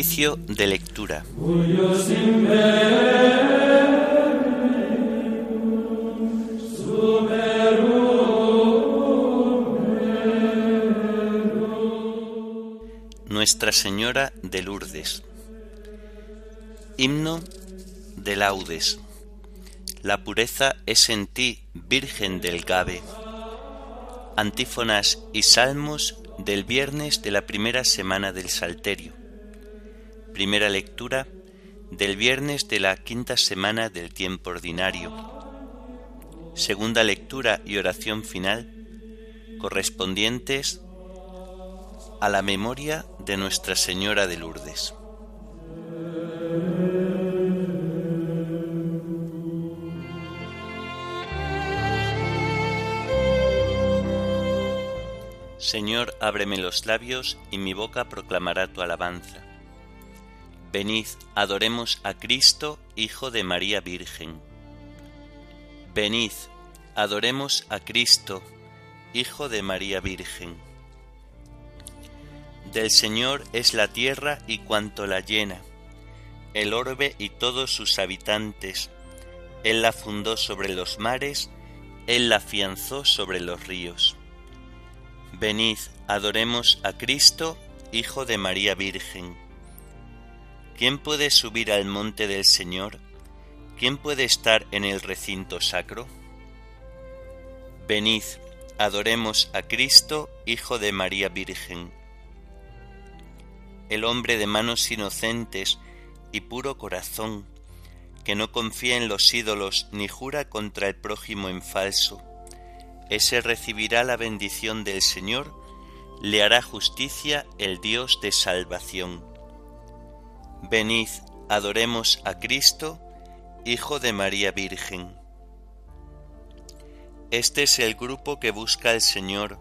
Oficio de lectura. Nuestra Señora de Lourdes. Himno de laudes. La pureza es en ti, Virgen del Gabe. Antífonas y salmos del viernes de la primera semana del Salterio. Primera lectura del viernes de la quinta semana del tiempo ordinario. Segunda lectura y oración final correspondientes a la memoria de Nuestra Señora de Lourdes. Señor, ábreme los labios y mi boca proclamará tu alabanza. Venid, adoremos a Cristo, Hijo de María Virgen. Venid, adoremos a Cristo, Hijo de María Virgen. Del Señor es la tierra y cuanto la llena, el orbe y todos sus habitantes. Él la fundó sobre los mares, Él la afianzó sobre los ríos. Venid, adoremos a Cristo, Hijo de María Virgen. ¿Quién puede subir al monte del Señor? ¿Quién puede estar en el recinto sacro? Venid, adoremos a Cristo, Hijo de María Virgen. El hombre de manos inocentes y puro corazón, que no confía en los ídolos ni jura contra el prójimo en falso, ese recibirá la bendición del Señor, le hará justicia el Dios de salvación. Venid, adoremos a Cristo, Hijo de María Virgen. Este es el grupo que busca al Señor,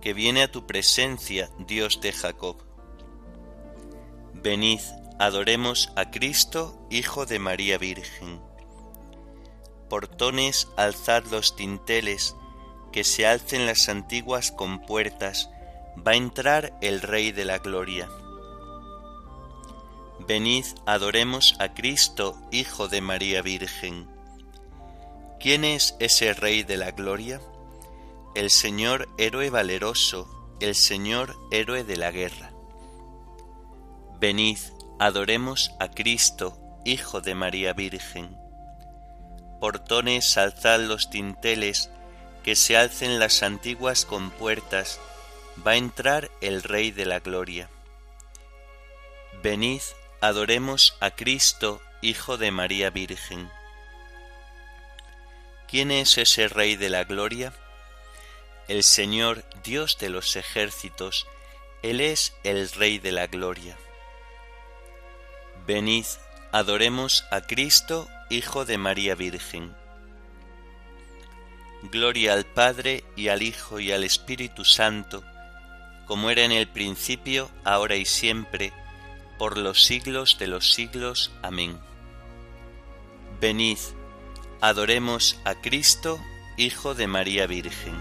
que viene a tu presencia, Dios de Jacob. Venid, adoremos a Cristo, Hijo de María Virgen. Portones, alzad los tinteles, que se alcen las antiguas compuertas, va a entrar el Rey de la Gloria. Venid, adoremos a Cristo, Hijo de María Virgen. ¿Quién es ese Rey de la Gloria? El Señor héroe valeroso, el Señor héroe de la guerra. Venid, adoremos a Cristo, Hijo de María Virgen. Portones, alzad los tinteles, que se alcen las antiguas compuertas, va a entrar el Rey de la Gloria. Venid, adoremos a Cristo, Hijo de María Virgen. ¿Quién es ese Rey de la Gloria? El Señor, Dios de los ejércitos, Él es el Rey de la Gloria. Venid, adoremos a Cristo, Hijo de María Virgen. Gloria al Padre y al Hijo y al Espíritu Santo, como era en el principio, ahora y siempre, por los siglos de los siglos. Amén. Venid, adoremos a Cristo, Hijo de María Virgen.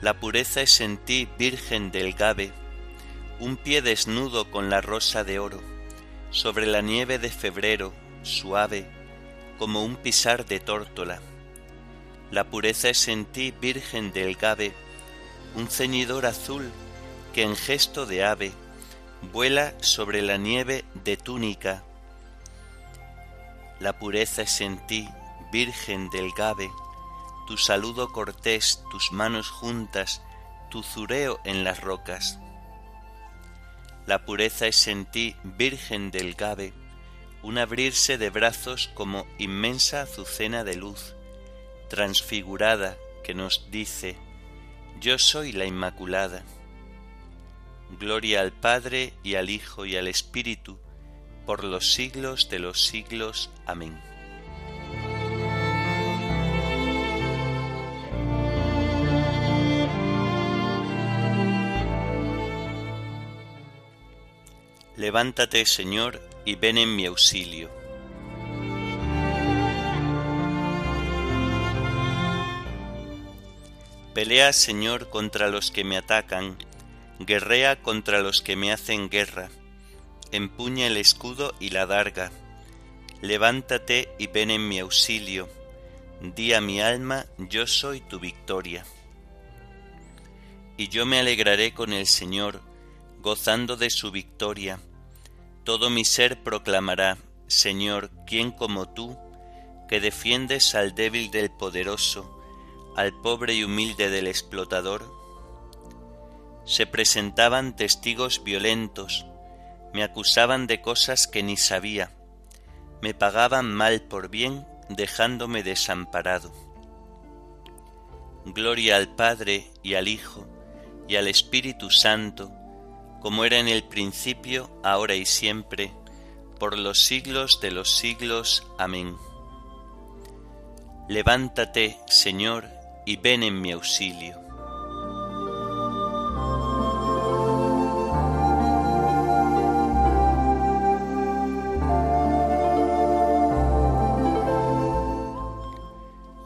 La pureza es en ti, Virgen del Gabe, un pie desnudo con la rosa de oro, sobre la nieve de febrero, suave, como un pisar de tórtola. La pureza es en ti, Virgen del Gabe, un ceñidor azul que en gesto de ave vuela sobre la nieve de túnica. La pureza es en ti, Virgen del Gabe, tu saludo cortés, tus manos juntas, tu zureo en las rocas. La pureza es en ti, Virgen del Gabe, un abrirse de brazos como inmensa azucena de luz, transfigurada, que nos dice, yo soy la Inmaculada. Gloria al Padre y al Hijo y al Espíritu, por los siglos de los siglos. Amén. Levántate, Señor, y ven en mi auxilio. Pelea, Señor, contra los que me atacan, guerrea contra los que me hacen guerra, empuña el escudo y la darga, levántate y ven en mi auxilio, di a mi alma, yo soy tu victoria. Y yo me alegraré con el Señor, gozando de su victoria, todo mi ser proclamará, Señor, ¿quién como tú, que defiendes al débil del poderoso, al pobre y humilde del explotador? Se presentaban testigos violentos, me acusaban de cosas que ni sabía, me pagaban mal por bien, dejándome desamparado. Gloria al Padre y al Hijo y al Espíritu Santo, como era en el principio, ahora y siempre, por los siglos de los siglos. Amén. Levántate, Señor, y ven en mi auxilio.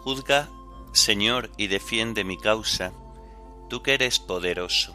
Juzga, Señor, y defiende mi causa, tú que eres poderoso.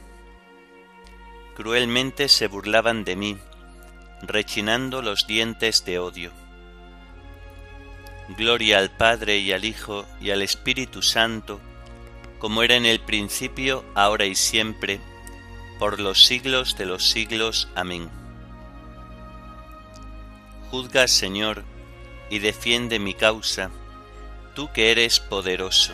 cruelmente se burlaban de mí, rechinando los dientes de odio. Gloria al Padre y al Hijo y al Espíritu Santo, como era en el principio, ahora y siempre, por los siglos de los siglos. Amén. Juzga, Señor, y defiende mi causa, tú que eres poderoso.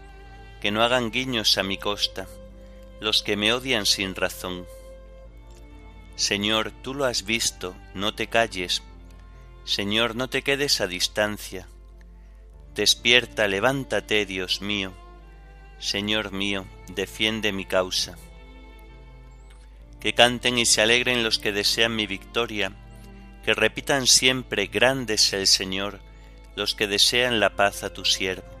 que no hagan guiños a mi costa, los que me odian sin razón. Señor, tú lo has visto, no te calles. Señor, no te quedes a distancia. Despierta, levántate, Dios mío. Señor mío, defiende mi causa. Que canten y se alegren los que desean mi victoria, que repitan siempre, grande es el Señor, los que desean la paz a tu siervo.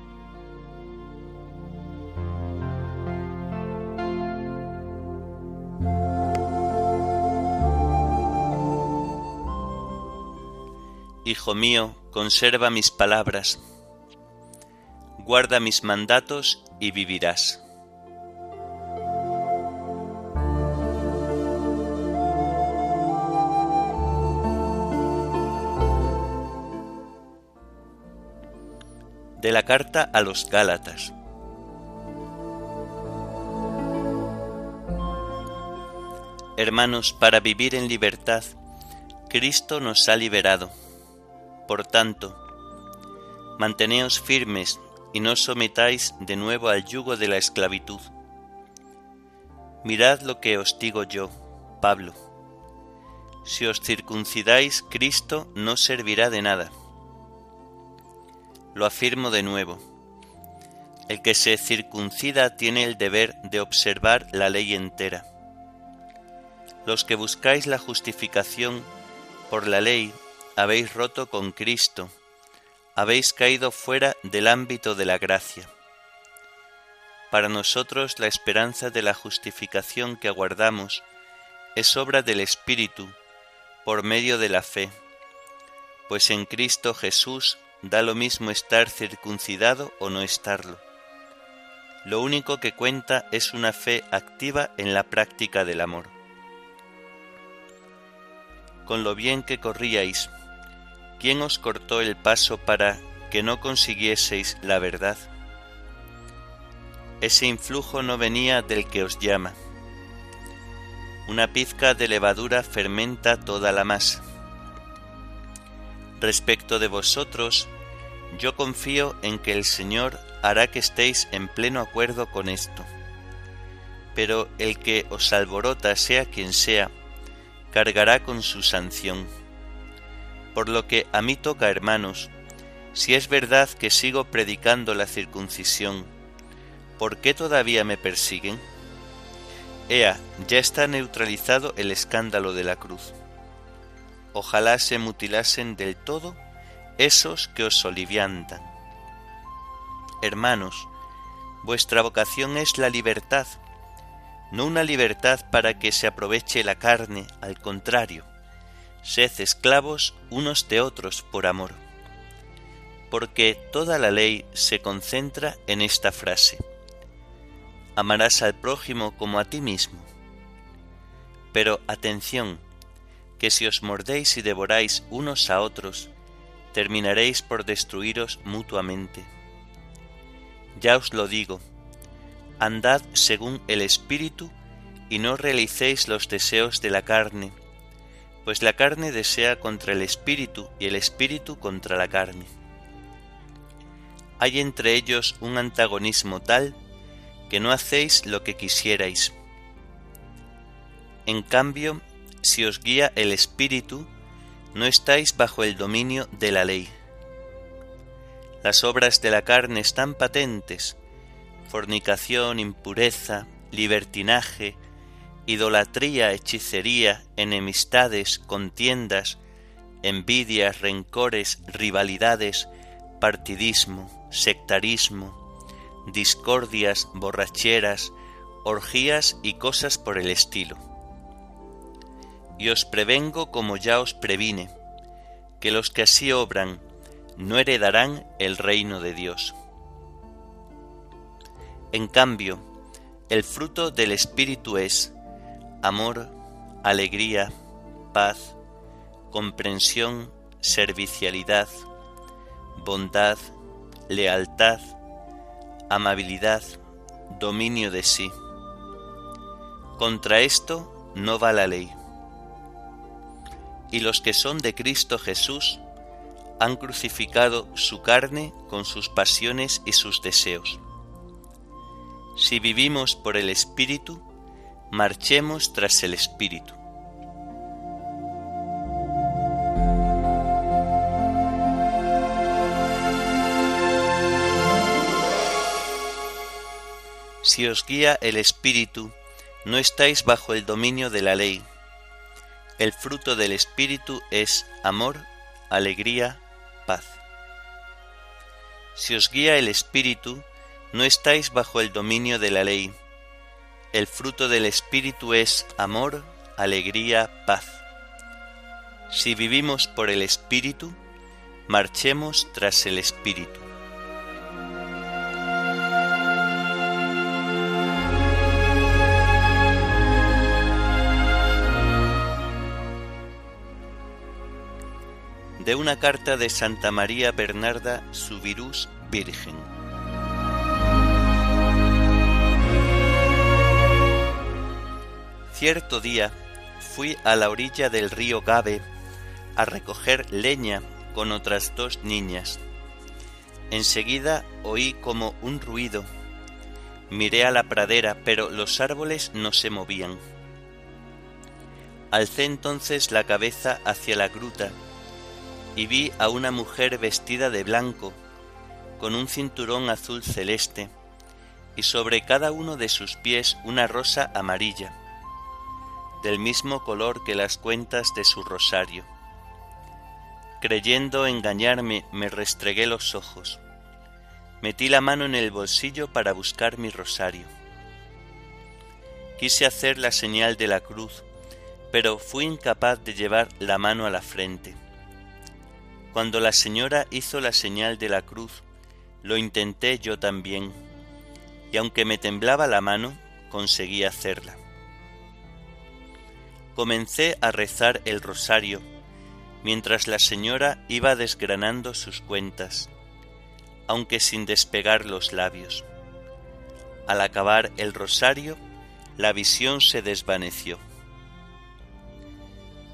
Hijo mío, conserva mis palabras, guarda mis mandatos y vivirás. De la carta a los Gálatas. Hermanos, para vivir en libertad, Cristo nos ha liberado por tanto, manteneos firmes y no sometáis de nuevo al yugo de la esclavitud. Mirad lo que os digo yo, Pablo. Si os circuncidáis, Cristo no servirá de nada. Lo afirmo de nuevo. El que se circuncida tiene el deber de observar la ley entera. Los que buscáis la justificación por la ley habéis roto con Cristo, habéis caído fuera del ámbito de la gracia. Para nosotros la esperanza de la justificación que aguardamos es obra del Espíritu por medio de la fe, pues en Cristo Jesús da lo mismo estar circuncidado o no estarlo. Lo único que cuenta es una fe activa en la práctica del amor. Con lo bien que corríais, ¿quién os cortó el paso para que no consiguieseis la verdad? Ese influjo no venía del que os llama. Una pizca de levadura fermenta toda la masa. Respecto de vosotros, yo confío en que el Señor hará que estéis en pleno acuerdo con esto. Pero el que os alborota, sea quien sea, cargará con su sanción. Por lo que a mí toca, hermanos, si es verdad que sigo predicando la circuncisión, ¿por qué todavía me persiguen? Ea, ya está neutralizado el escándalo de la cruz. Ojalá se mutilasen del todo esos que os soliviantan. Hermanos, vuestra vocación es la libertad, no una libertad para que se aproveche la carne, al contrario, sed esclavos unos de otros por amor. Porque toda la ley se concentra en esta frase. Amarás al prójimo como a ti mismo. Pero atención, que si os mordéis y devoráis unos a otros, terminaréis por destruiros mutuamente. Ya os lo digo, andad según el Espíritu y no realicéis los deseos de la carne, pues la carne desea contra el Espíritu y el Espíritu contra la carne. Hay entre ellos un antagonismo tal que no hacéis lo que quisierais. En cambio, si os guía el Espíritu, no estáis bajo el dominio de la ley. Las obras de la carne están patentes, fornicación, impureza, libertinaje, idolatría, hechicería, enemistades, contiendas, envidias, rencores, rivalidades, partidismo, sectarismo, discordias, borracheras, orgías y cosas por el estilo y os prevengo como ya os previne, que los que así obran no heredarán el reino de Dios. En cambio, el fruto del Espíritu es amor, alegría, paz, comprensión, servicialidad, bondad, lealtad, amabilidad, dominio de sí. Contra esto no va la ley y los que son de Cristo Jesús han crucificado su carne con sus pasiones y sus deseos. Si vivimos por el Espíritu, marchemos tras el Espíritu. Si os guía el Espíritu, no estáis bajo el dominio de la ley el fruto del Espíritu es amor, alegría, paz. Si os guía el Espíritu, no estáis bajo el dominio de la ley. El fruto del Espíritu es amor, alegría, paz. Si vivimos por el Espíritu, marchemos tras el Espíritu. de una carta de Santa María Bernarda Subirús Virgen. Cierto día fui a la orilla del río Gabe a recoger leña con otras dos niñas. Enseguida oí como un ruido. Miré a la pradera, pero los árboles no se movían. Alcé entonces la cabeza hacia la gruta y vi a una mujer vestida de blanco, con un cinturón azul celeste, y sobre cada uno de sus pies una rosa amarilla. Del mismo color que las cuentas de su rosario. Creyendo engañarme, me restregué los ojos. Metí la mano en el bolsillo para buscar mi rosario. Quise hacer la señal de la cruz, pero fui incapaz de llevar la mano a la frente. Cuando la señora hizo la señal de la cruz, lo intenté yo también, y aunque me temblaba la mano, conseguí hacerla. Comencé a rezar el rosario, mientras la señora iba desgranando sus cuentas, aunque sin despegar los labios. Al acabar el rosario, la visión se desvaneció.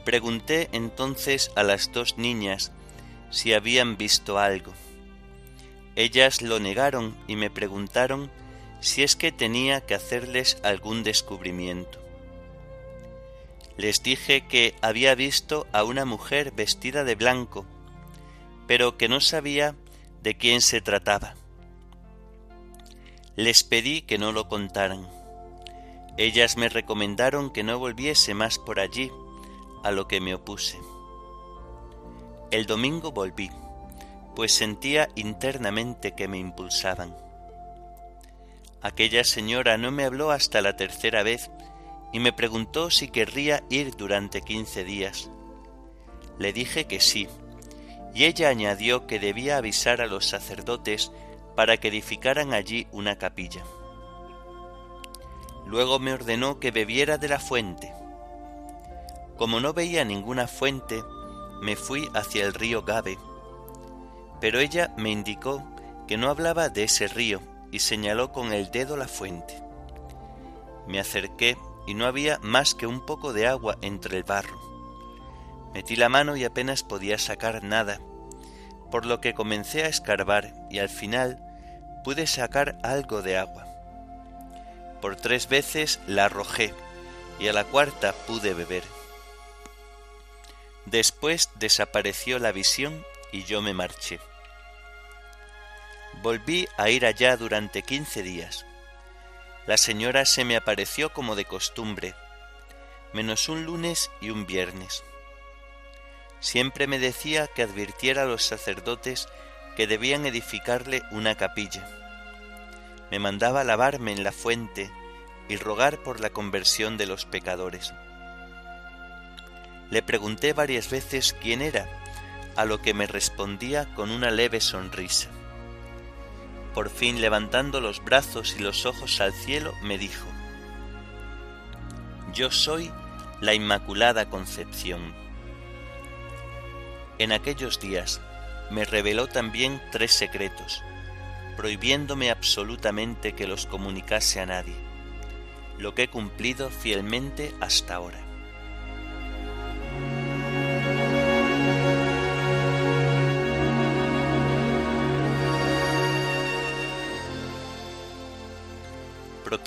Pregunté entonces a las dos niñas si habían visto algo. Ellas lo negaron y me preguntaron si es que tenía que hacerles algún descubrimiento. Les dije que había visto a una mujer vestida de blanco, pero que no sabía de quién se trataba. Les pedí que no lo contaran. Ellas me recomendaron que no volviese más por allí, a lo que me opuse. El domingo volví, pues sentía internamente que me impulsaban. Aquella señora no me habló hasta la tercera vez y me preguntó si querría ir durante quince días. Le dije que sí, y ella añadió que debía avisar a los sacerdotes para que edificaran allí una capilla. Luego me ordenó que bebiera de la fuente. Como no veía ninguna fuente, me fui hacia el río Gabe, pero ella me indicó que no hablaba de ese río y señaló con el dedo la fuente. Me acerqué y no había más que un poco de agua entre el barro. Metí la mano y apenas podía sacar nada, por lo que comencé a escarbar y al final pude sacar algo de agua. Por tres veces la arrojé y a la cuarta pude beber. Después desapareció la visión y yo me marché. Volví a ir allá durante quince días la señora se me apareció como de costumbre, menos un lunes y un viernes. Siempre me decía que advirtiera a los sacerdotes que debían edificarle una capilla. Me mandaba lavarme en la fuente y rogar por la conversión de los pecadores. Le pregunté varias veces quién era, a lo que me respondía con una leve sonrisa por fin levantando los brazos y los ojos al cielo, me dijo, Yo soy la Inmaculada Concepción. En aquellos días me reveló también tres secretos, prohibiéndome absolutamente que los comunicase a nadie, lo que he cumplido fielmente hasta ahora.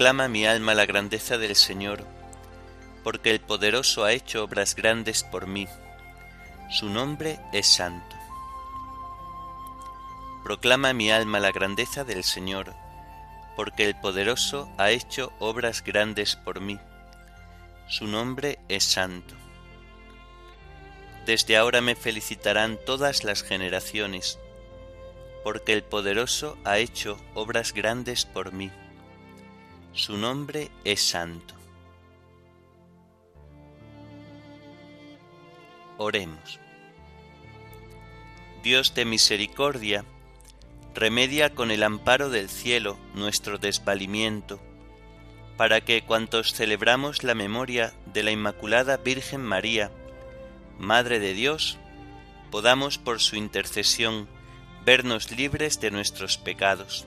Proclama mi alma la grandeza del Señor, porque el poderoso ha hecho obras grandes por mí. Su nombre es santo. Proclama mi alma la grandeza del Señor, porque el poderoso ha hecho obras grandes por mí. Su nombre es santo. Desde ahora me felicitarán todas las generaciones, porque el poderoso ha hecho obras grandes por mí su nombre es santo. Oremos. Dios de misericordia, remedia con el amparo del cielo nuestro desvalimiento, para que cuantos celebramos la memoria de la Inmaculada Virgen María, Madre de Dios, podamos por su intercesión vernos libres de nuestros pecados